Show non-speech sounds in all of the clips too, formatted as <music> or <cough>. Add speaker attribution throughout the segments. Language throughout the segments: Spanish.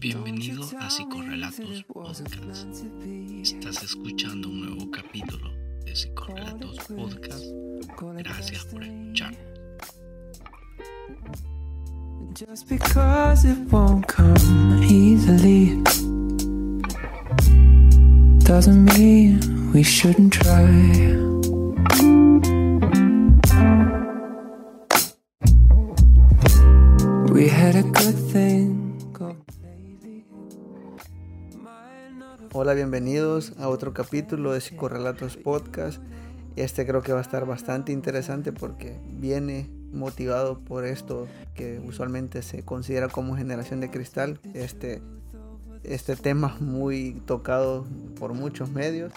Speaker 1: Bienvenido a Psicorrelatos Podcast. Estás escuchando un nuevo capítulo de Psicorrelatos Podcast. Gracias por escuchar. Just because it won't come easily doesn't mean we shouldn't try. Hola, bienvenidos a otro capítulo de Psicorrelatos Podcast. Este creo que va a estar bastante interesante porque viene motivado por esto que usualmente se considera como generación de cristal. Este, este tema muy tocado por muchos medios,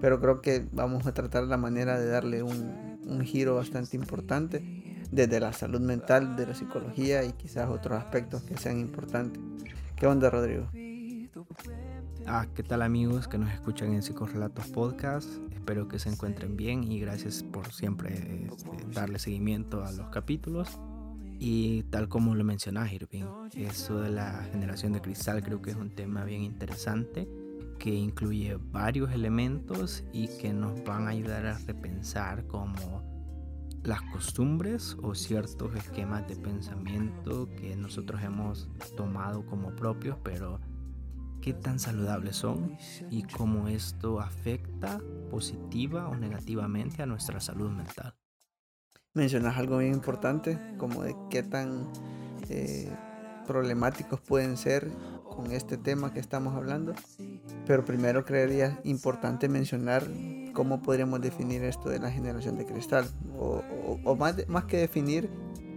Speaker 1: pero creo que vamos a tratar la manera de darle un, un giro bastante importante desde la salud mental, de la psicología y quizás otros aspectos que sean importantes. ¿Qué onda, Rodrigo?
Speaker 2: Ah, ¿qué tal amigos que nos escuchan en Psicorrelatos Podcast? Espero que se encuentren bien y gracias por siempre este, darle seguimiento a los capítulos. Y tal como lo mencionas, Irving, eso de la generación de cristal creo que es un tema bien interesante que incluye varios elementos y que nos van a ayudar a repensar como las costumbres o ciertos esquemas de pensamiento que nosotros hemos tomado como propios, pero qué tan saludables son y cómo esto afecta positiva o negativamente a nuestra salud mental.
Speaker 1: Mencionas algo bien importante, como de qué tan eh, problemáticos pueden ser con este tema que estamos hablando. Pero primero creería importante mencionar cómo podríamos definir esto de la generación de cristal. O, más, más que definir,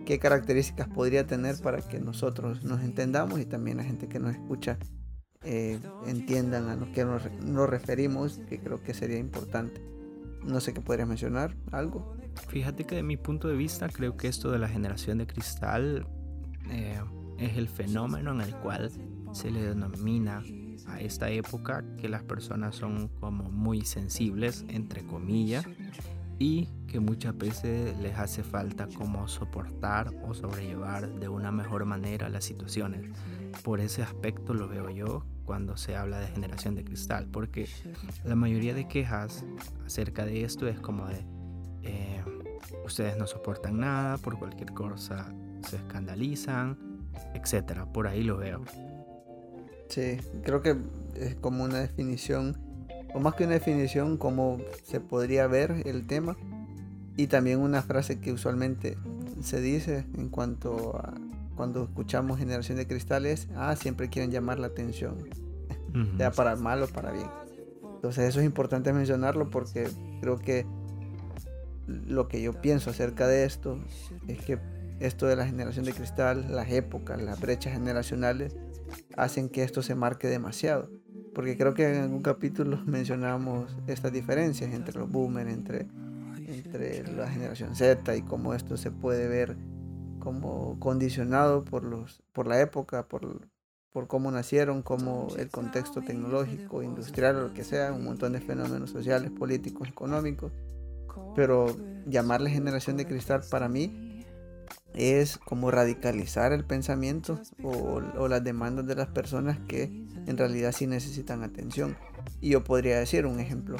Speaker 1: qué características podría tener para que nosotros nos entendamos y también la gente que nos escucha eh, entiendan a lo que nos, referimos, que creo que sería importante. No sé qué podrías mencionar, algo.
Speaker 2: Fíjate que de mi punto de vista creo que esto de la generación de cristal eh, es el fenómeno en el cual se le denomina a esta época que las personas son como muy sensibles, entre comillas, y que muchas veces les hace falta como soportar o sobrellevar de una mejor manera las situaciones. Por ese aspecto lo veo yo cuando se habla de generación de cristal, porque la mayoría de quejas acerca de esto es como de eh, ustedes no soportan nada, por cualquier cosa se escandalizan, etcétera. Por ahí lo veo.
Speaker 1: Sí, creo que es como una definición, o más que una definición, como se podría ver el tema, y también una frase que usualmente se dice en cuanto a cuando escuchamos generación de cristales, ah, siempre quieren llamar la atención, sea para mal o para bien. Entonces eso es importante mencionarlo porque creo que lo que yo pienso acerca de esto es que esto de la generación de cristal, las épocas, las brechas generacionales, hacen que esto se marque demasiado. Porque creo que en algún capítulo <laughs> mencionamos estas diferencias entre los boomers, entre, entre la generación Z y cómo esto se puede ver como condicionado por, los, por la época, por, por cómo nacieron, como el contexto tecnológico, industrial o lo que sea, un montón de fenómenos sociales, políticos, económicos. Pero llamarle generación de cristal para mí es como radicalizar el pensamiento o, las demandas de las personas que en realidad sí necesitan atención. Y yo podría decir un ejemplo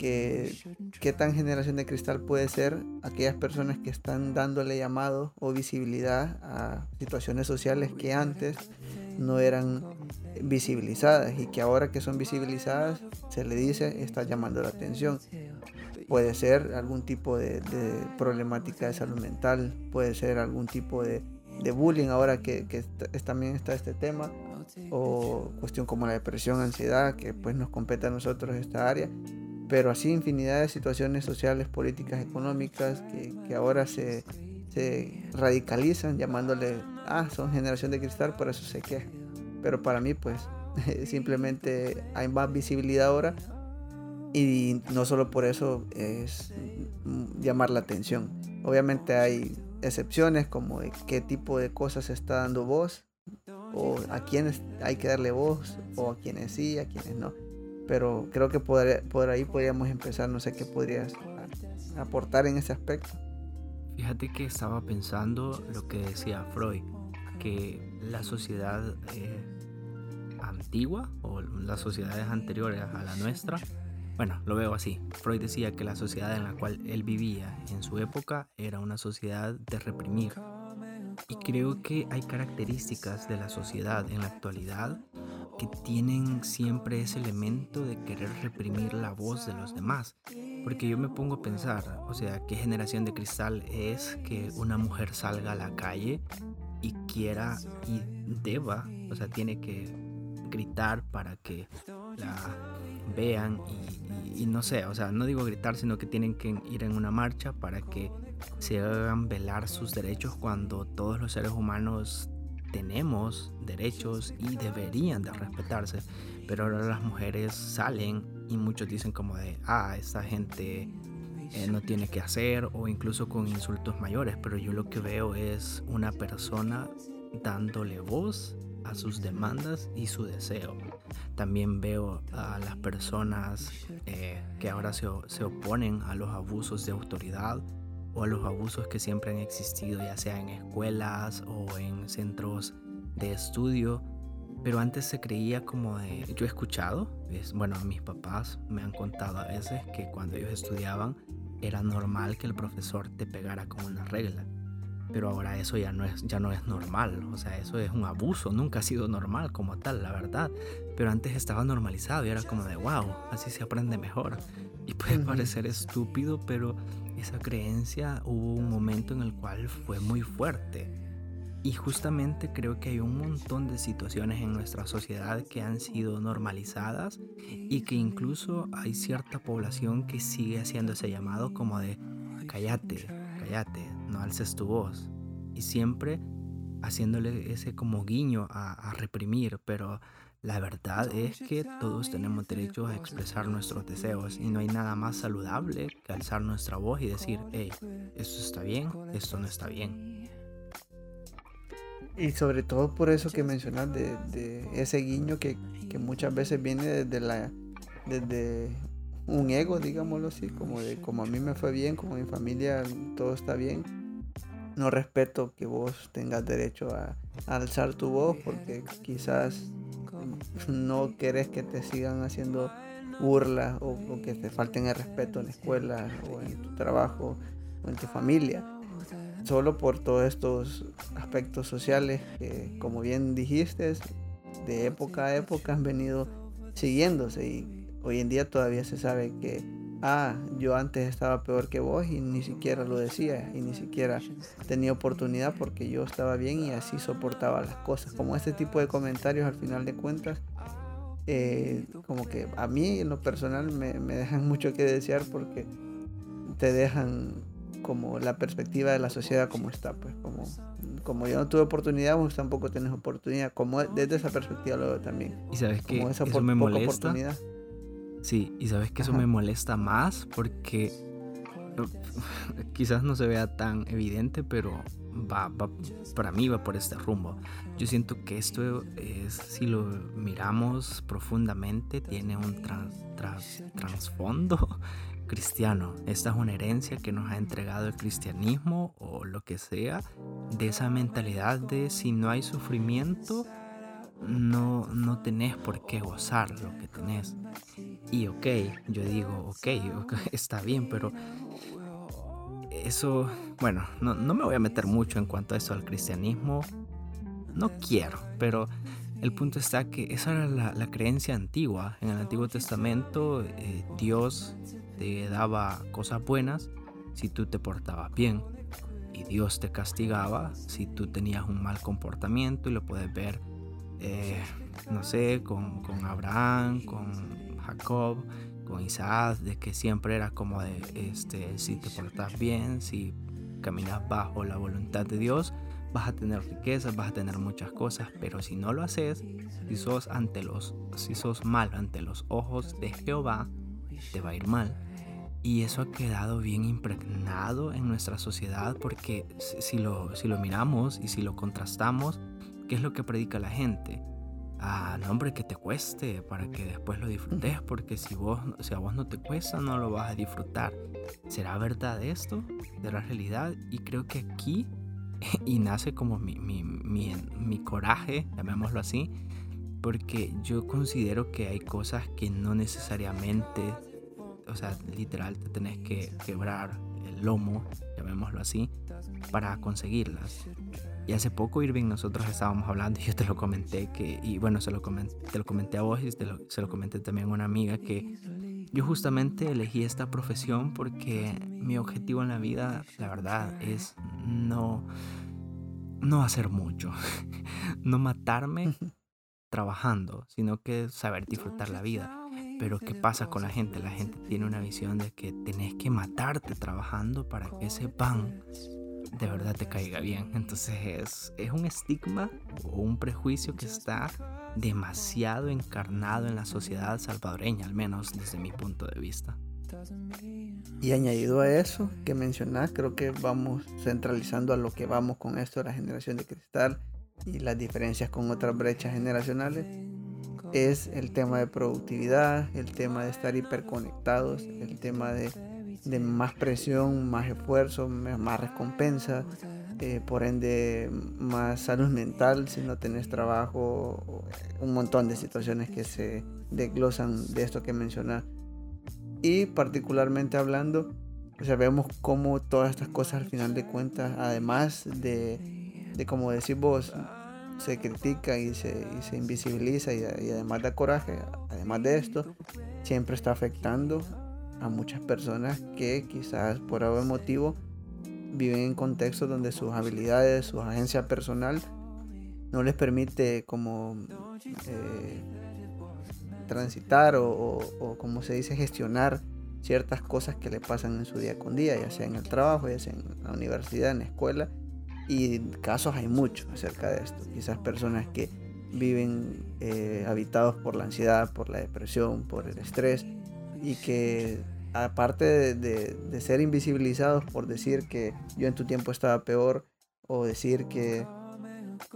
Speaker 1: que qué tan generación de cristal puede ser aquellas personas que están dándole llamado o visibilidad a situaciones sociales que antes no eran visibilizadas y que ahora que son visibilizadas se le dice está llamando la atención. Puede ser algún tipo de, problemática de salud mental, puede ser algún tipo de, bullying ahora que, también está este tema o cuestión como la depresión, ansiedad, que pues nos compete a nosotros esta área pero así infinidad de situaciones sociales, políticas, económicas que, ahora se, radicalizan llamándole, ah, son generación de cristal, por eso se queja. Pero para mí, pues, <laughs> simplemente hay más visibilidad ahora y no solo por eso es llamar la atención. Obviamente hay excepciones como de qué tipo de cosas se está dando voz o a quienes hay que darle voz o a quienes sí, a quienes no pero creo que por, por ahí podríamos empezar, no sé qué podrías aportar en ese aspecto.
Speaker 2: Fíjate que estaba pensando lo que decía Freud, que la sociedad eh, antigua o las sociedades anteriores a la nuestra, bueno, lo veo así. Freud decía que la sociedad en la cual él vivía en su época era una sociedad de reprimir. Y creo que hay características de la sociedad en la actualidad que tienen siempre ese elemento de querer reprimir la voz de los demás. Porque yo me pongo a pensar, o sea, ¿qué generación de cristal es que una mujer salga a la calle y quiera y deba, o sea, tiene que gritar para que la vean y, no sé, o sea, no digo gritar, sino que tienen que ir en una marcha para que se hagan velar sus derechos cuando todos los seres humanos tenemos derechos y deberían de respetarse, pero ahora las mujeres salen y muchos dicen como de, ah, esta gente eh, no tiene que hacer o incluso con insultos mayores, pero yo lo que veo es una persona dándole voz a sus demandas y su deseo. También veo a las personas eh, que ahora se, se oponen a los abusos de autoridad o a los abusos que siempre han existido, ya sea en escuelas o en centros de estudio. Pero antes se creía como de, yo he escuchado, es, bueno, mis papás me han contado a veces que cuando ellos estudiaban era normal que el profesor te pegara con una regla. Pero ahora eso ya no es, ya no es normal, o sea, eso es un abuso, nunca ha sido normal como tal, la verdad. Pero antes estaba normalizado y era como de, wow, así se aprende mejor. Y puede parecer estúpido, pero esa creencia hubo un momento en el cual fue muy fuerte. Y justamente creo que hay un montón de situaciones en nuestra sociedad que han sido normalizadas y que incluso hay cierta población que sigue haciendo ese llamado como de cállate, cállate, no alces tu voz. Y siempre haciéndole ese como guiño a, a reprimir, pero la verdad es que todos tenemos derecho a expresar nuestros deseos y no hay nada más saludable que alzar nuestra voz y decir, hey, esto está bien, esto no está bien.
Speaker 1: Y sobre todo por eso que mencionas de, ese guiño que, muchas veces viene desde, la, desde un ego, digámoslo así, como de como a mí me fue bien, como a mi familia todo está bien. No respeto que vos tengas derecho a alzar tu voz porque quizás no querés que te sigan haciendo burla o, que te falten el respeto en la escuela o en tu trabajo o en tu familia. Solo por todos estos aspectos sociales que, como bien dijiste, de época a época han venido siguiéndose y hoy en día todavía se sabe que ah, yo antes estaba peor que vos y ni siquiera lo decía y ni siquiera tenía oportunidad porque yo estaba bien y así soportaba las cosas. Como este tipo de comentarios al final de cuentas, eh, como que a mí en lo personal me, dejan <laughs> mucho que desear porque te dejan como la perspectiva de la sociedad como está, pues como, como yo no tuve oportunidad, vos tampoco tenés oportunidad, como desde esa perspectiva lo veo también.
Speaker 2: Y sabes que eso me molesta. Oportunidad Sí, y sabes que eso me molesta más porque <laughs> quizás no se vea tan evidente, pero va, para mí va por este rumbo. Yo siento que esto es, si lo miramos profundamente, tiene un trasfondo <laughs> cristiano. Esta es una herencia que nos ha entregado el cristianismo o lo que sea, de esa mentalidad de si no hay sufrimiento, no, no tenés por qué gozar lo que tenés. Y ok, yo digo, ok, <laughs> está bien, pero eso, bueno, no, me voy a meter mucho en cuanto a eso al cristianismo. No quiero, pero el punto está que esa era la, creencia antigua. En el Antiguo Testamento eh, Dios te daba cosas buenas si tú te portabas bien. Y Dios te castigaba si tú tenías un mal comportamiento y lo puedes ver eh, no sé, con, Abraham, con Jacob, con Isaac, de que siempre era como de, este, si te portas bien, si caminas bajo la voluntad de Dios, vas a tener riquezas, vas a tener muchas cosas, pero si no lo haces, si sos ante los, si sos mal ante los ojos de Jehová, te va a ir mal. Y eso ha quedado bien impregnado en nuestra sociedad porque si lo, si lo miramos y si lo contrastamos, ¿Qué es lo que predica la gente? Ah, no, hombre, que te cueste para que después lo disfrutes, <laughs> porque si, vos, si a vos no te cuesta, no lo vas a disfrutar. ¿Será verdad esto? ¿Será realidad? Y creo que aquí, <laughs> y nace como mi, mi, mi, mi coraje, llamémoslo así, porque yo considero que hay cosas que no necesariamente, o sea, literal, te tenés que quebrar el lomo, llamémoslo así, para conseguirlas. Y hace poco, Irving, nosotros estábamos hablando y yo te lo comenté, que, y bueno, se lo comenté, te lo comenté a vos y se lo comenté también a una amiga, que yo justamente elegí esta profesión porque mi objetivo en la vida, la verdad, es no, no hacer mucho, <laughs> no matarme trabajando, sino que saber disfrutar la vida. Pero ¿qué pasa con la gente? La gente tiene una visión de que tenés que matarte trabajando para que ese pan de verdad te caiga bien. Entonces es, es un estigma o un prejuicio que está demasiado encarnado en la sociedad salvadoreña, al menos desde mi punto de vista.
Speaker 1: Y añadido a eso que mencionás, creo que vamos centralizando a lo que vamos con esto de la generación de cristal y las diferencias con otras brechas generacionales, es el tema de productividad, el tema de estar hiperconectados, el tema de, de más presión, más esfuerzo, más recompensa, eh, por ende más salud mental si no tenés trabajo, un montón de situaciones que se desglosan de esto que mencionas. Y particularmente hablando, o sea, vemos cómo todas estas cosas al final de cuentas, además de, de como decís vos, se critica y se, y se invisibiliza y, y, además da coraje, además de esto, siempre está afectando a muchas personas que quizás por algún motivo viven en contextos donde sus habilidades, su agencia personal no les permite como eh, transitar o, como se dice gestionar ciertas cosas que le pasan en su día con día, ya sea en el trabajo, ya sea en la universidad, en la escuela. Y casos hay muchos acerca de esto. Quizás personas que viven eh, habitados por la ansiedad, por la depresión, por el estrés y que aparte de, ser invisibilizados por decir que yo en tu tiempo estaba peor o decir que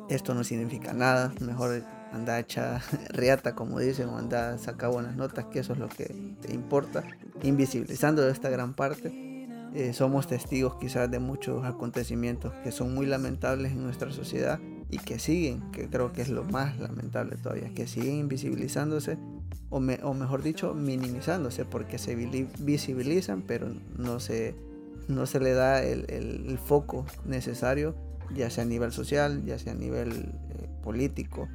Speaker 1: esto no significa nada, mejor anda hecha <laughs> reata como dicen o anda saca buenas notas, que eso es lo que te importa, invisibilizando esta gran parte. Eh, somos testigos quizás de muchos acontecimientos que son muy lamentables en nuestra sociedad y que siguen, que creo que es lo más lamentable todavía, que siguen invisibilizándose o, mejor dicho, minimizándose porque se visibilizan, pero no se, no se le da el, foco necesario, ya sea a nivel social, ya sea a nivel eh, político,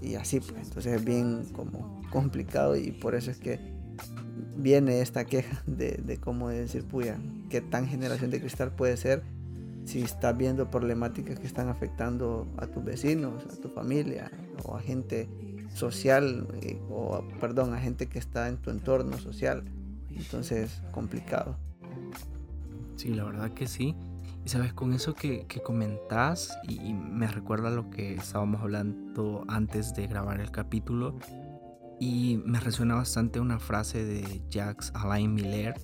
Speaker 1: y así, pues. Entonces es bien como complicado y por eso es que viene esta queja de, de cómo decir, puya, qué tan generación de cristal puede ser si estás viendo problemáticas que están afectando a tus vecinos, a tu familia o a gente social eh, o perdón a gente que está en tu entorno social. Entonces complicado.
Speaker 2: Sí la verdad que sí. Y sabes con eso que, que comentás y, me recuerda lo que estábamos hablando antes de grabar el capítulo y me resuena bastante una frase de Jacques Alain Miller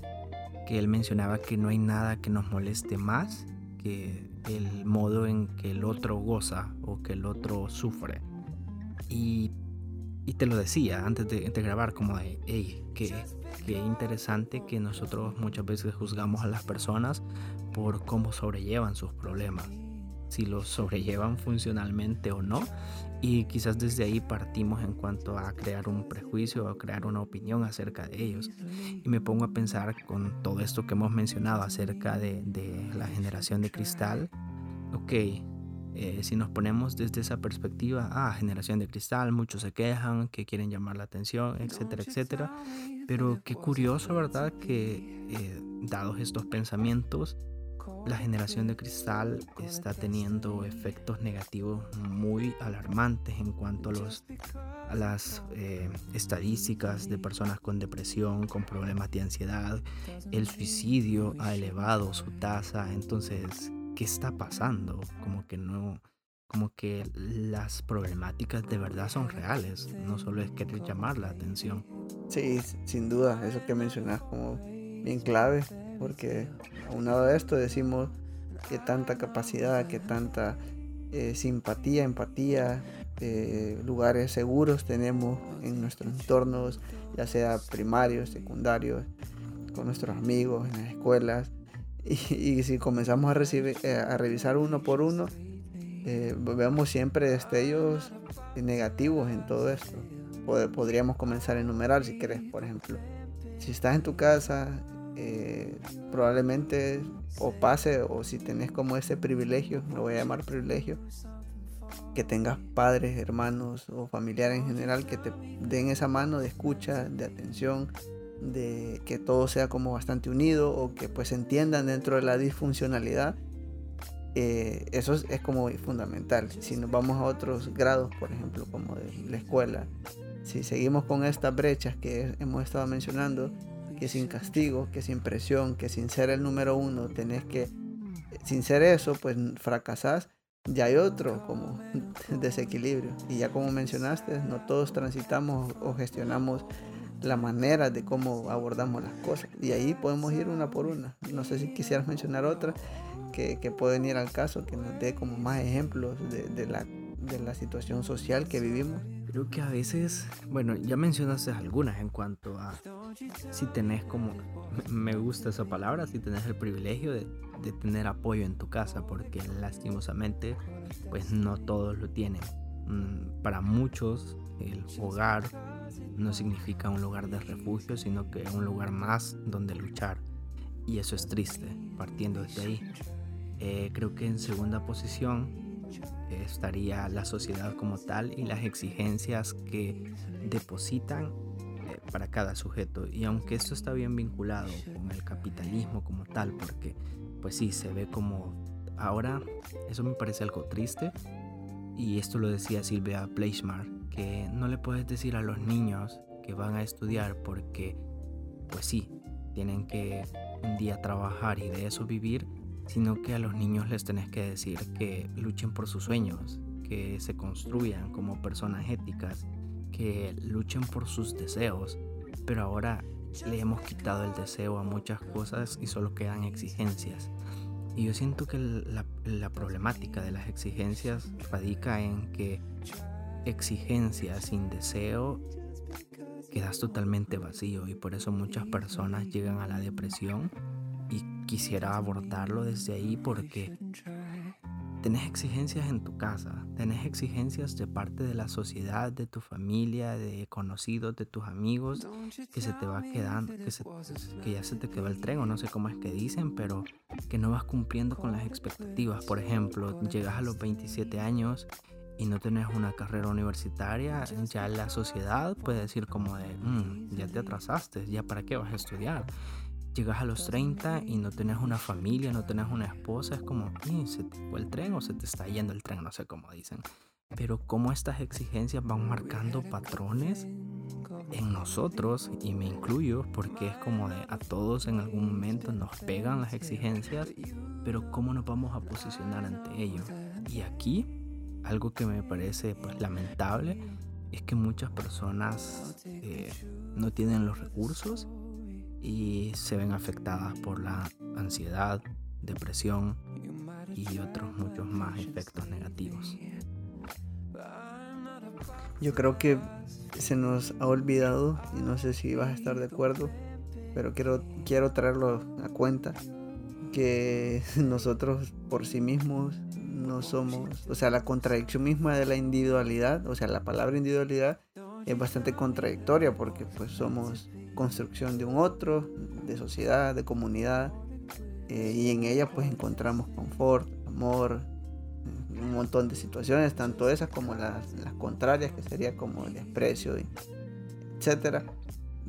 Speaker 2: que él mencionaba que no hay nada que nos moleste más que el modo en que el otro goza o que el otro sufre. Y y te lo decía antes de, grabar, como de, hey, qué, qué interesante que nosotros muchas veces juzgamos a las personas por cómo sobrellevan sus problemas, si los sobrellevan funcionalmente o no. Y quizás desde ahí partimos en cuanto a crear un prejuicio o crear una opinión acerca de ellos. Y me pongo a pensar con todo esto que hemos mencionado acerca de, de la generación de cristal. Ok, eh, si nos ponemos desde esa perspectiva, ah, generación de cristal, muchos se quejan, que quieren llamar la atención, etcétera, etcétera. Pero qué curioso, ¿verdad? Que eh, dados estos pensamientos, la generación de cristal está teniendo efectos negativos muy alarmantes en cuanto a, los, a las eh, estadísticas de personas con depresión, con problemas de ansiedad. El suicidio ha elevado su tasa. Entonces, qué está pasando, como que no, como que las problemáticas de verdad son reales, no solo es querer llamar la atención.
Speaker 1: Sí, sin duda, eso que mencionas como bien clave, porque aunado a esto decimos que tanta capacidad, que tanta eh, simpatía, empatía, eh, lugares seguros tenemos en nuestros entornos, ya sea primarios, secundarios, con nuestros amigos, en las escuelas, y, si comenzamos a, recibir, eh, a revisar uno por uno, eh, vemos siempre destellos negativos en todo esto. podríamos comenzar a enumerar si querés, por ejemplo. Si estás en tu casa, eh, probablemente o pase o si tenés como ese privilegio, lo voy a llamar privilegio, que tengas padres, hermanos o familiares en general que te den esa mano de escucha, de atención, de que todo sea como bastante unido o que pues entiendan dentro de la disfuncionalidad. Eh, eso es, como fundamental. Si nos vamos a otros grados, por ejemplo, como de la escuela, si seguimos con estas brechas que hemos estado mencionando, que sin castigo, que sin presión, que sin ser el número uno, tenés que, sin ser eso, pues fracasás, ya hay otro como <laughs> desequilibrio. Y ya como mencionaste, no todos transitamos o gestionamos la manera de cómo abordamos las cosas. Y ahí podemos ir una por una. No sé si quisieras mencionar otra que, que pueden ir al caso, que nos dé como más ejemplos de, de, la, de la situación social que vivimos.
Speaker 2: Creo que a veces, bueno, ya mencionaste algunas en cuanto a si tenés como, me gusta esa palabra, si tenés el privilegio de, de tener apoyo en tu casa, porque lastimosamente, pues no todos lo tienen. Mm, para muchos, el hogar no significa un lugar de refugio, sino que un lugar más donde luchar. Y eso es triste, partiendo desde ahí. Eh, creo que en segunda posición estaría la sociedad como tal y las exigencias que depositan eh, para cada sujeto. Y aunque esto está bien vinculado con el capitalismo como tal, porque pues sí, se ve como ahora, eso me parece algo triste. Y esto lo decía Silvia Pleischmar, que no le puedes decir a los niños que van a estudiar porque, pues sí, tienen que un día trabajar y de eso vivir, sino que a los niños les tenés que decir que luchen por sus sueños, que se construyan como personas éticas, que luchen por sus deseos, pero ahora le hemos quitado el deseo a muchas cosas y solo quedan exigencias. Y yo siento que la, la problemática de las exigencias radica en que exigencia sin deseo quedas totalmente vacío. Y por eso muchas personas llegan a la depresión. Y quisiera abordarlo desde ahí porque tenés exigencias en tu casa, tenés exigencias de parte de la sociedad, de tu familia, de conocidos, de tus amigos, que se te va quedando, que, que ya se te quedó el tren o no sé cómo es que dicen, pero que no vas cumpliendo con las expectativas. Por ejemplo, llegas a los 27 años y no tenés una carrera universitaria, ya la sociedad puede decir como de, mm, ya te atrasaste, ya para qué vas a estudiar. Llegas a los 30 y no tenés una familia, no tenés una esposa, es como, se te fue el tren o se te está yendo el tren, no sé cómo dicen. Pero cómo estas exigencias van marcando patrones en nosotros, y me incluyo, porque es como de a todos en algún momento nos pegan las exigencias, pero cómo nos vamos a posicionar ante ello. Y aquí algo que me parece pues, lamentable es que muchas personas eh, no tienen los recursos y se ven afectadas por la ansiedad, depresión y otros muchos más efectos negativos.
Speaker 1: Yo creo que se nos ha olvidado, y no sé si vas a estar de acuerdo, pero quiero, quiero traerlo a cuenta, que <laughs> nosotros por sí mismos no somos, o sea, la contradicción misma de la individualidad, o sea, la palabra individualidad es bastante contradictoria porque pues somos construcción de un otro, de sociedad, de comunidad, eh, y en ella pues encontramos confort, amor, un montón de situaciones, tanto esas como las, las contrarias, que sería como el desprecio, etcétera.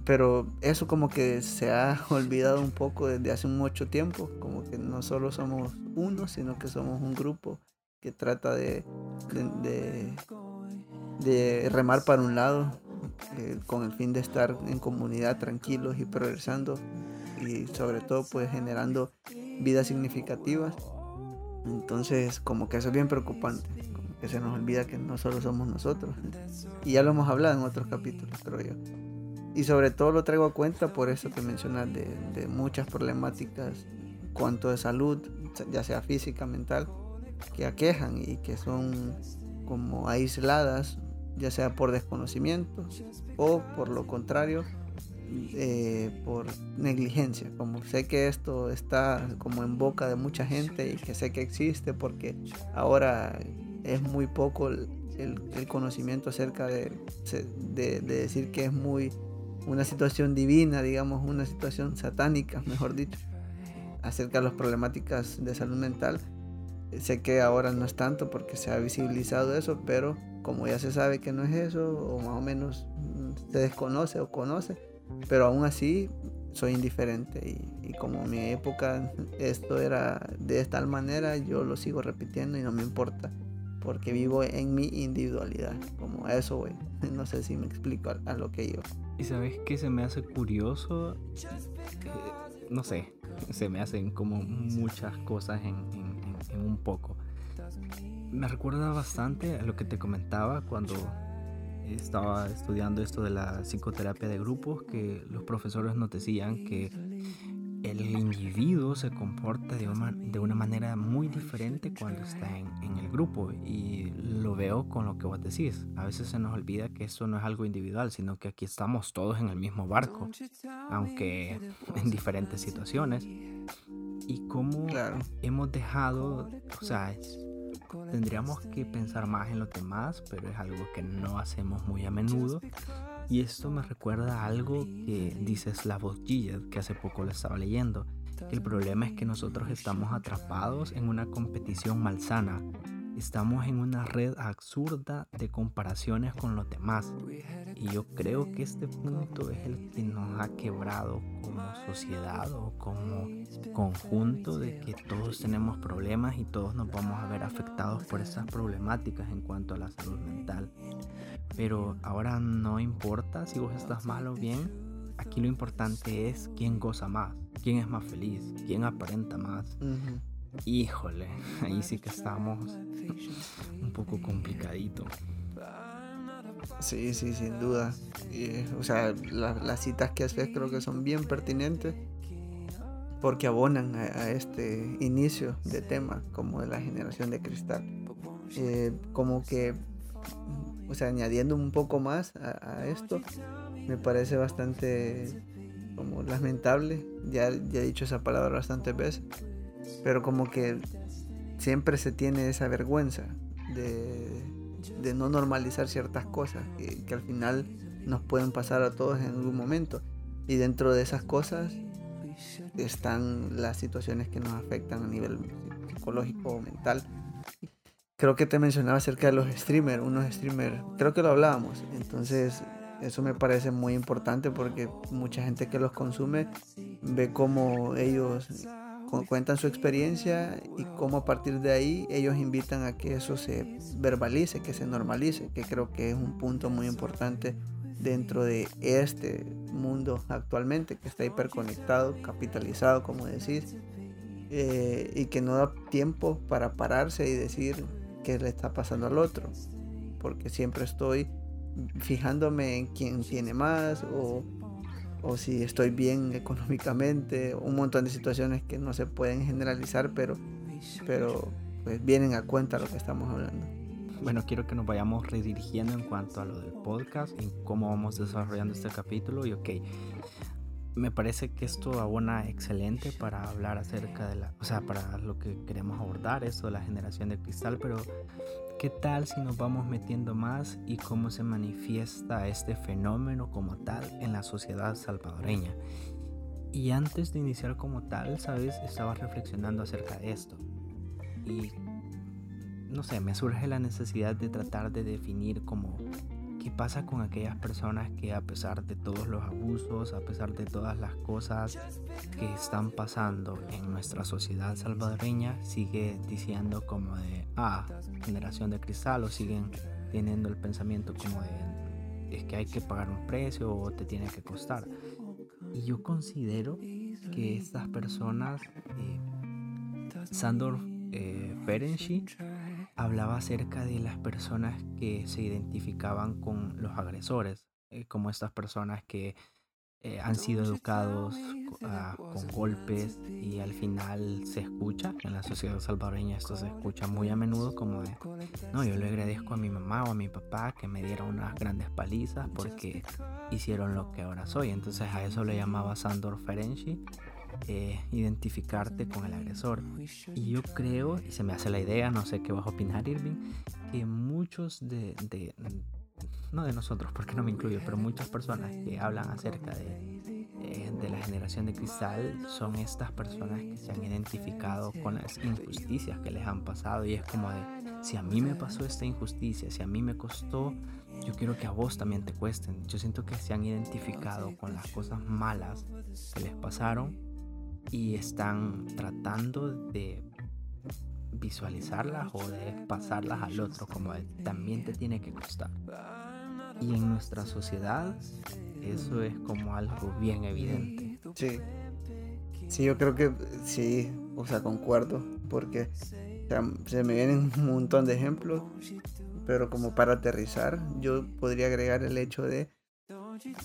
Speaker 1: Pero eso como que se ha <laughs> olvidado un poco desde hace mucho tiempo, como que no solo somos uno, sino que somos un grupo que trata de, de, remar para un lado eh, con el fin de estar en comunidad tranquilos y progresando y sobre todo pues generando vidas significativas. Entonces como que eso es bien preocupante, como que se nos olvida que no solo somos nosotros. Y ya lo hemos hablado en otros capítulos, creo yo. Y sobre todo lo traigo a cuenta por eso que mencionas de, muchas problemáticas cuanto de salud, ya sea física, mental, que aquejan y que son como aisladas, ya sea por desconocimiento o por lo contrario, eh, por negligencia. Como sé que esto está como en boca de mucha gente y que sé que existe porque ahora es muy poco el, conocimiento acerca de, de, decir que es muy una situación divina, digamos, una situación satánica, mejor dicho, acerca de las problemáticas de salud mental. Sé que ahora no es tanto porque se ha visibilizado eso, pero como ya se sabe que no es eso, o más o menos mm, se desconoce o conoce, pero aún así soy indiferente y, como en mi época esto era de tal manera, yo lo sigo repitiendo y no me importa porque vivo en mi individualidad, como eso, güey. <laughs> No sé si me explico a, lo que yo.
Speaker 2: Y sabes que se me hace curioso, no sé, se me hacen como muchas cosas en, en un poco. Me recuerda bastante a lo que te comentaba cuando estaba estudiando esto de la psicoterapia de grupos, que los profesores nos decían que el individuo se comporta de una, de una manera muy diferente cuando está en, en, el grupo y lo veo con lo que vos decís. A veces se nos olvida que eso no es algo individual, sino que aquí estamos todos en el mismo barco, aunque <laughs> en diferentes situaciones. Y cómo hemos dejado, o sea, Tendríamos que pensar más en los demás, pero es algo que no hacemos muy a menudo. Y esto me recuerda a algo que dice Slavoj Žižek, que hace poco lo estaba leyendo. El problema es que nosotros estamos atrapados en una competición malsana Estamos en una red absurda de comparaciones con los demás. Y yo creo que este punto es el que nos ha quebrado como sociedad o como conjunto de que todos tenemos problemas y todos nos vamos a ver afectados por esas problemáticas en cuanto a la salud mental. Pero ahora no importa si vos estás mal o bien, aquí lo importante es quién goza más, quién es más feliz, quién aparenta más. Híjole, ahí sí que estamos un poco complicadito.
Speaker 1: Sí, sí, sin duda. o sea, las citas que haces creo que son bien pertinentes porque abonan a, este inicio de tema como de la generación de cristal. Eh, como que, o sea, añadiendo un poco más a, esto, me parece bastante como lamentable. Ya, ya he dicho esa palabra bastantes veces pero como que siempre se tiene esa vergüenza de, no normalizar ciertas cosas que, al final nos pueden pasar a todos en algún momento. Y dentro de esas cosas están las situaciones que nos afectan a nivel psicológico o mental. Creo que te mencionaba acerca de los streamers, unos streamers, creo que lo hablábamos. Entonces, eso me parece muy importante porque mucha gente que los consume ve cómo ellos cuentan su experiencia y cómo a partir de ahí ellos invitan a que eso se verbalice, que se normalice, que creo que es un punto muy importante dentro de este mundo actualmente que está hiperconectado, capitalizado, como decís, eh, y que no da tiempo para pararse y decir qué le está pasando al otro, porque siempre estoy fijándome en quién tiene más o o si estoy bien económicamente, un montón de situaciones que no se pueden generalizar, pero, pero pues vienen a cuenta lo que estamos hablando.
Speaker 2: Bueno, quiero que nos vayamos redirigiendo en cuanto a lo del podcast y cómo vamos desarrollando este capítulo. Y ok, me parece que esto abona excelente para hablar acerca de la, o sea, para lo que queremos abordar, esto de la generación de cristal, pero ¿qué tal si nos vamos metiendo más y cómo se manifiesta este fenómeno como tal en la sociedad salvadoreña? Y antes de iniciar como tal, sabes, estaba reflexionando acerca de esto. Y no sé, me surge la necesidad de tratar de definir como ¿Qué pasa con aquellas personas que a pesar de todos los abusos, a pesar de todas las cosas que están pasando en nuestra sociedad salvadoreña, sigue diciendo como de, ah, generación de cristal o siguen teniendo el pensamiento como de, es que hay que pagar un precio o te tiene que costar? Y yo considero que estas personas, eh, Sandor eh, hablaba acerca de las personas que se identificaban con los agresores, eh, como estas personas que eh, han sido educados ah, con golpes y al final se escucha, en la sociedad salvadoreña esto se escucha muy a menudo como de, no, yo le agradezco a mi mamá o a mi papá que me dieron unas grandes palizas porque hicieron lo que ahora soy. Entonces a eso le llamaba Sandor Ferenczi eh, identificarte con el agresor. Y yo creo, y se me hace la idea, no sé qué vas a opinar Irving, que muchos de, de no de nosotros, porque no me incluyo, pero muchas personas que hablan acerca de, eh, de la generación de cristal son estas personas que se han identificado con las injusticias que les han pasado y es como de, si a mí me pasó esta injusticia, si a mí me costó, yo quiero que a vos también te cuesten. Yo siento que se han identificado con las cosas malas que les pasaron y están tratando de visualizarlas o de pasarlas al otro, como también te tiene que costar. Y en nuestra sociedad eso es como algo bien evidente.
Speaker 1: Sí. Sí, yo creo que sí, o sea, concuerdo, porque se me vienen un montón de ejemplos, pero como para aterrizar, yo podría agregar el hecho de,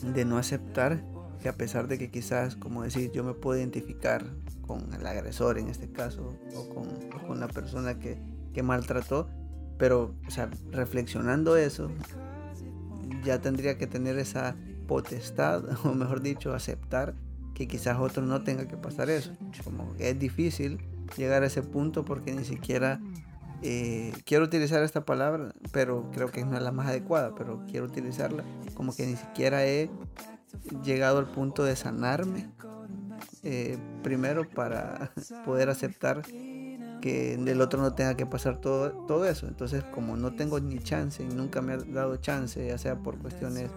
Speaker 1: de no aceptar que a pesar de que quizás, como decir, yo me puedo identificar con el agresor en este caso, o con, la persona que, maltrató, pero, o sea, reflexionando eso, ya tendría que tener esa potestad, <laughs> o mejor dicho, aceptar que quizás otro no tenga que pasar eso. Como es difícil llegar a ese punto porque ni siquiera eh, quiero utilizar esta palabra, pero creo que no es la más adecuada, pero quiero utilizarla como que ni siquiera he llegado al punto de sanarme eh, primero para <laughs> poder aceptar que del otro no tenga que pasar todo, todo eso. Entonces, como no tengo ni chance nunca me ha dado chance, ya sea por cuestiones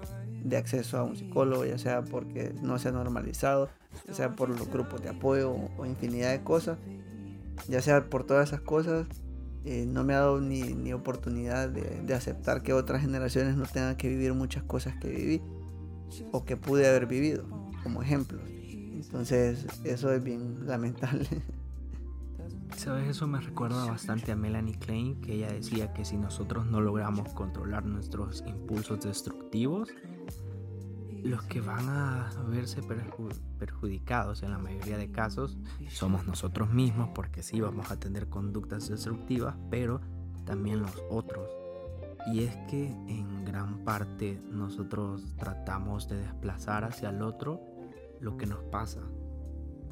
Speaker 1: de acceso a un psicólogo, ya sea porque no se ha normalizado, ya sea por los grupos de apoyo o, infinidad de cosas, ya sea por todas esas cosas, eh, no me ha dado ni, ni oportunidad de, de, aceptar que otras generaciones no tengan que vivir muchas cosas que viví o que pude haber vivido, como ejemplos. Entonces, eso es bien <laughs> lamentable.
Speaker 2: Sabes, eso me recuerda bastante a Melanie Klein, que ella decía que si nosotros no logramos controlar nuestros impulsos destructivos, los que van a verse perjudicados en la mayoría de casos somos nosotros mismos, porque sí vamos a tener conductas destructivas, pero también los otros. Y es que en gran parte nosotros tratamos de desplazar hacia el otro lo que nos pasa,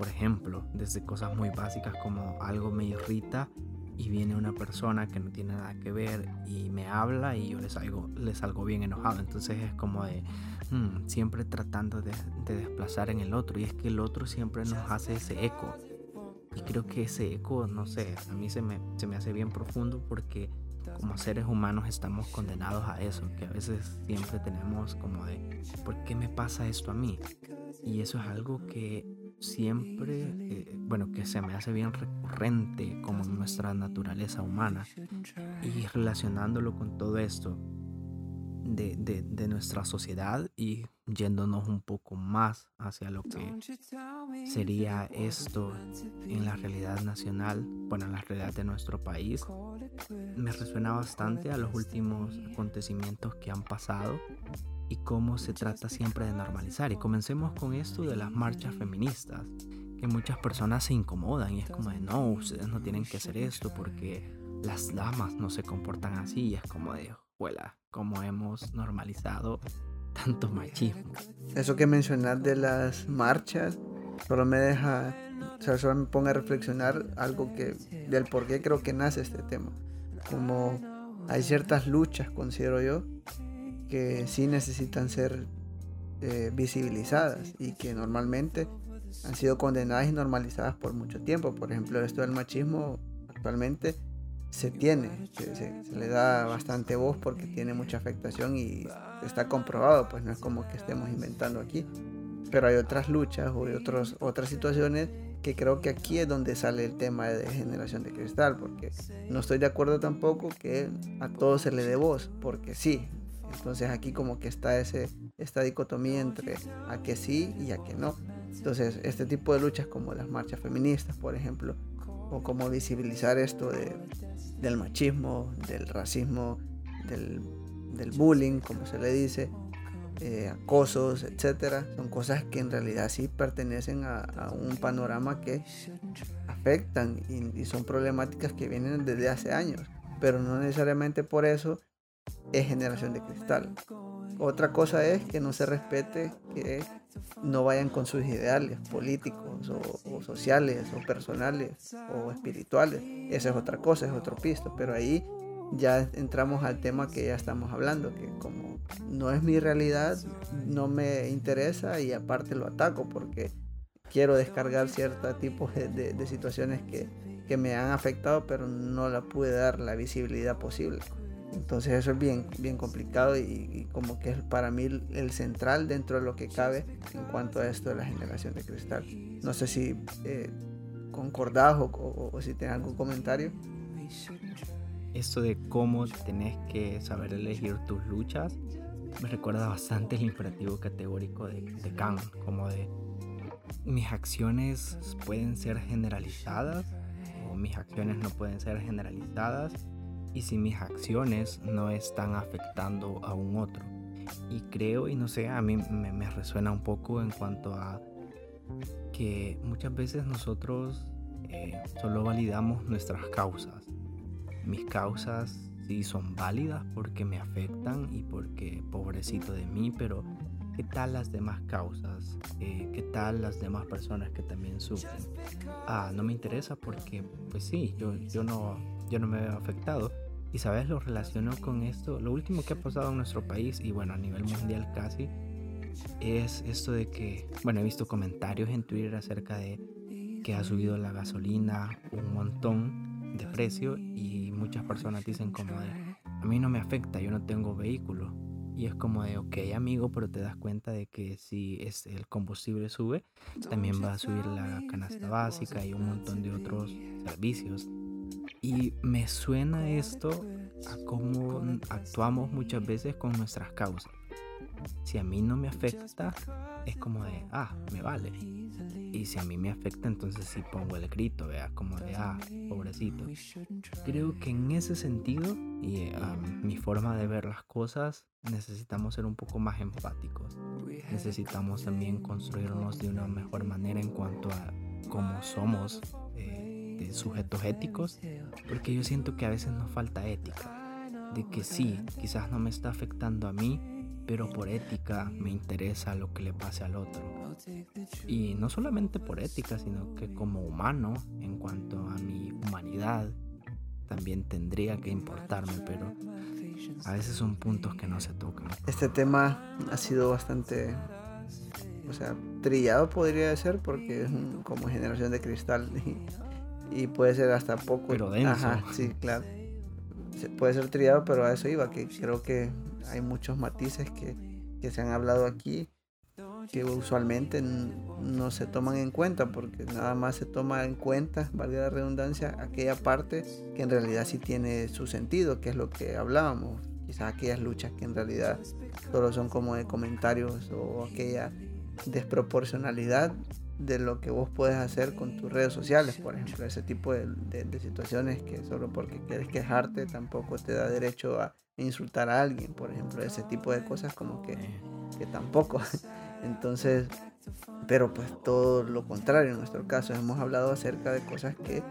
Speaker 2: por ejemplo, desde cosas muy básicas como algo me irrita y viene una persona que no tiene nada que ver y me habla y yo le salgo, le salgo bien enojado. Entonces es como de hmm, siempre tratando de, desplazar en el otro y es que el otro siempre nos hace ese eco. Y creo que ese eco, no sé, a mí se me, se me hace bien profundo porque como seres humanos estamos condenados a eso, que a veces siempre tenemos como de, ¿por qué me pasa esto a mí? Y eso es algo que siempre, eh, bueno, que se me hace bien recurrente como en nuestra naturaleza humana. Y relacionándolo con todo esto de, de, nuestra sociedad y yéndonos un poco más hacia lo que sería esto en la realidad nacional, bueno, en la realidad de nuestro país, me resuena bastante a los últimos acontecimientos que han pasado y cómo se trata siempre de normalizar. Y comencemos con esto de las marchas feministas, que muchas personas se incomodan y es como de, no, ustedes no tienen que hacer esto porque las damas no se comportan así. Y es como de, huela, cómo hemos normalizado tanto machismo.
Speaker 1: Eso que mencionar de las marchas solo me deja, o sea, solo me ponga a reflexionar algo que, del por qué creo que nace este tema. Como hay ciertas luchas, considero yo, que sí necesitan ser eh, visibilizadas y que normalmente han sido condenadas y normalizadas por mucho tiempo. Por ejemplo, esto del machismo actualmente se tiene, se, le da bastante voz porque tiene mucha afectación y está comprobado, pues no es como que estemos inventando aquí. Pero hay otras luchas o otros, otras situaciones que creo que aquí es donde sale el tema de generación de cristal, porque no estoy de acuerdo tampoco que a todo se le dé voz, porque sí, entonces aquí como que está ese, esta dicotomía entre a que sí y a que no. Entonces este tipo de luchas como las marchas feministas, por ejemplo, o como visibilizar esto de, del machismo, del racismo, del, del, bullying, como se le dice, eh, acosos, etcétera, son cosas que en realidad sí pertenecen a, un panorama que afectan y son problemáticas que vienen desde hace años, pero no necesariamente por eso es generación de cristal. Otra cosa es que no se respete que no vayan con sus ideales políticos o, sociales o personales o espirituales. Esa es otra cosa, es otro pisto. Pero ahí ya entramos al tema que ya estamos hablando, que como no es mi realidad, no me interesa y aparte lo ataco porque quiero descargar ciertos tipos de, situaciones que, que, me han afectado, pero no la pude dar la visibilidad posible. Entonces eso es bien, bien complicado y, como que es para mí el, central dentro de lo que cabe en cuanto a esto de la generación de cristal. No sé si eh, concordás o, si tienes algún comentario.
Speaker 2: Esto de cómo tenés que saber elegir tus luchas me recuerda bastante el imperativo categórico de, de Kant, como de mis acciones pueden ser generalizadas o mis acciones no pueden ser generalizadas y si mis acciones no están afectando a un otro. Y creo, y no sé, a mí me, resuena un poco en cuanto a que muchas veces nosotros eh, solo validamos nuestras causas. Mis causas sí son válidas porque me afectan y porque pobrecito de mí, pero ¿qué tal las demás causas? Eh, ¿Qué tal las demás personas que también sufren? Ah, no me interesa porque, pues sí, yo, yo, no, yo no me veo afectado, y sabes, lo relaciono con esto. Lo último que ha pasado en nuestro país y bueno, a nivel mundial casi, es esto de que, bueno, he visto comentarios en Twitter acerca de que ha subido la gasolina un montón de precio y muchas personas dicen como de, a mí no me afecta, yo no tengo vehículo. Y es como de, ok amigo, pero te das cuenta de que si es el combustible sube, también va a subir la canasta básica y un montón de otros servicios. Y me suena esto a cómo actuamos muchas veces con nuestras causas. Si a mí no me afecta, es como de, ah, me vale. Y si a mí me afecta, entonces sí pongo el grito, vea, como de, ah, pobrecito. Creo que en ese sentido, y mi forma de ver las cosas, necesitamos ser un poco más empáticos. Necesitamos también construirnos de una mejor manera en cuanto a cómo somos sujetos éticos, porque yo siento que a veces nos falta ética, de que sí, quizás no me está afectando a mí, pero por ética me interesa lo que le pase al otro. Y no solamente por ética, sino que como humano, en cuanto a mi humanidad, también tendría que importarme, pero a veces son puntos que no se tocan.
Speaker 1: Este tema ha sido bastante, o sea, trillado podría ser, porque es como generación de cristal puede ser hasta poco.
Speaker 2: Pero denso.
Speaker 1: Ajá, sí, claro. Puede ser trillado, pero a eso iba, que creo que hay muchos matices que, que se han hablado aquí que usualmente no se toman en cuenta porque nada más se toma en cuenta, valga la redundancia, aquella parte que en realidad sí tiene su sentido, que es lo que hablábamos, quizás aquellas luchas que en realidad solo son como de comentarios o aquella desproporcionalidad de lo que vos puedes hacer con tus redes sociales, por ejemplo, ese tipo de, situaciones que solo porque quieres quejarte tampoco te da derecho a insultar a alguien, por ejemplo, ese tipo de cosas como que, que tampoco. <laughs> Entonces, pero pues todo lo contrario en nuestro caso, hemos hablado acerca de cosas que,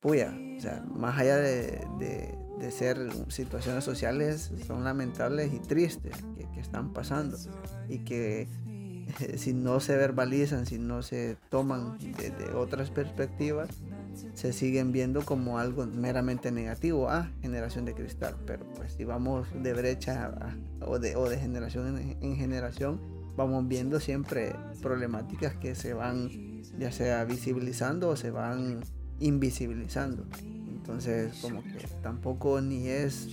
Speaker 1: puya, o sea, más allá de, de, ser situaciones sociales, son lamentables y tristes que, que están pasando y que <laughs> si no se verbalizan, si no se toman desde otras perspectivas, se siguen viendo como algo meramente negativo a generación de cristal. Pero pues si vamos de brecha o, de, o de generación en, generación, vamos viendo siempre problemáticas que se van ya sea visibilizando o se van invisibilizando. Entonces como que tampoco ni es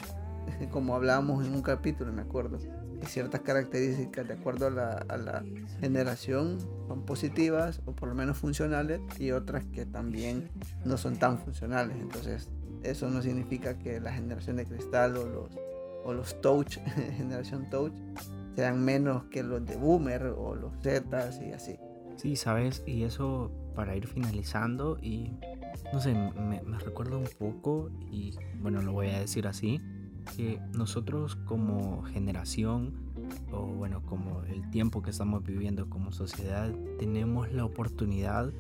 Speaker 1: <laughs> como hablábamos en un capítulo, me acuerdo ciertas características de acuerdo a la, generación son positivas o por lo menos funcionales y otras que también no son tan funcionales. Entonces eso no significa que la generación de cristal o los, o los touch, <laughs> generación touch, sean menos que los de boomer o los zetas y así.
Speaker 2: Sí, sabes, y eso para ir finalizando y no sé, me, recuerda un poco y bueno, lo voy a decir así que nosotros como generación o bueno como el tiempo que estamos viviendo como sociedad tenemos la oportunidad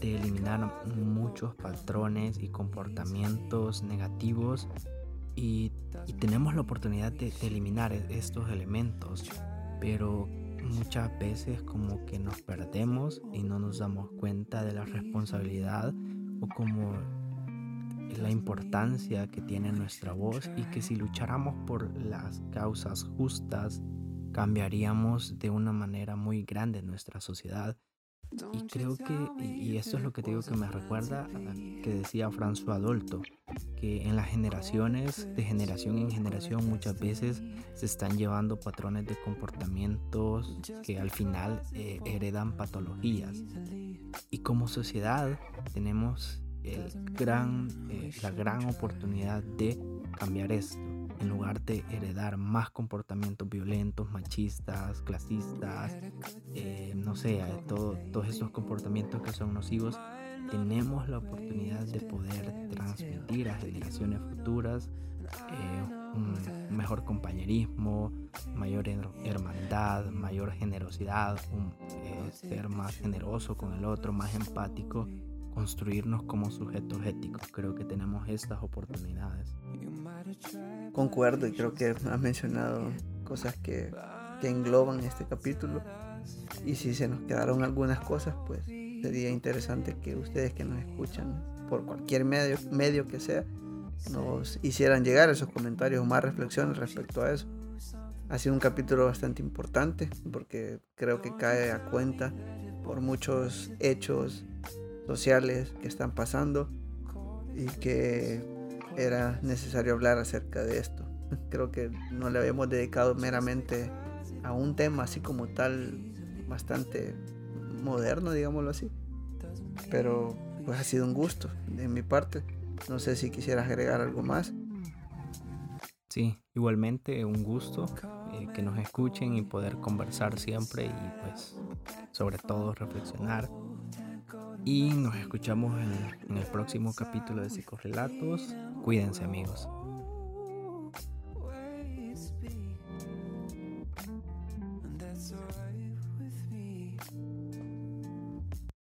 Speaker 2: de eliminar muchos patrones y comportamientos negativos y y tenemos la oportunidad de, eliminar e, estos elementos, pero muchas veces como que nos perdemos y no nos damos cuenta de la responsabilidad o como la importancia que tiene nuestra voz y que si lucháramos por las causas justas, cambiaríamos de una manera muy grande nuestra sociedad. Y creo que, y esto es lo que te digo que me recuerda que decía François Adolto, que en las generaciones, de generación en generación, muchas veces se están llevando patrones de comportamientos que al final eh, heredan patologías. Y como sociedad tenemos el gran, eh, la gran oportunidad de cambiar esto. En lugar de heredar más comportamientos violentos, machistas, clasistas, eh, no sé, todos estos comportamientos que son nocivos, tenemos la oportunidad de poder transmitir a generaciones futuras eh, un mejor compañerismo, mayor hermandad, mayor generosidad, un, ser más generoso con el otro, más empático construirnos como sujetos éticos. Creo que tenemos estas oportunidades.
Speaker 1: Concuerdo y creo que has mencionado cosas que, que engloban este capítulo. Y si se nos quedaron algunas cosas, pues sería interesante que ustedes que nos escuchan por cualquier medio, medio que sea, nos hicieran llegar esos comentarios o más reflexiones respecto a eso. Ha sido un capítulo bastante importante porque creo que cae a cuenta por muchos hechos sociales que están pasando y que era necesario hablar acerca de esto. <laughs> Creo que no le habíamos dedicado meramente a un tema así como tal, bastante moderno, digámoslo así. Pero pues ha sido un gusto de mi parte. No sé si quisieras agregar algo más.
Speaker 2: Sí, igualmente un gusto eh, que nos escuchen y poder conversar siempre y pues sobre todo reflexionar y nos escuchamos en, el próximo capítulo de Psicorrelatos. Cuídense amigos.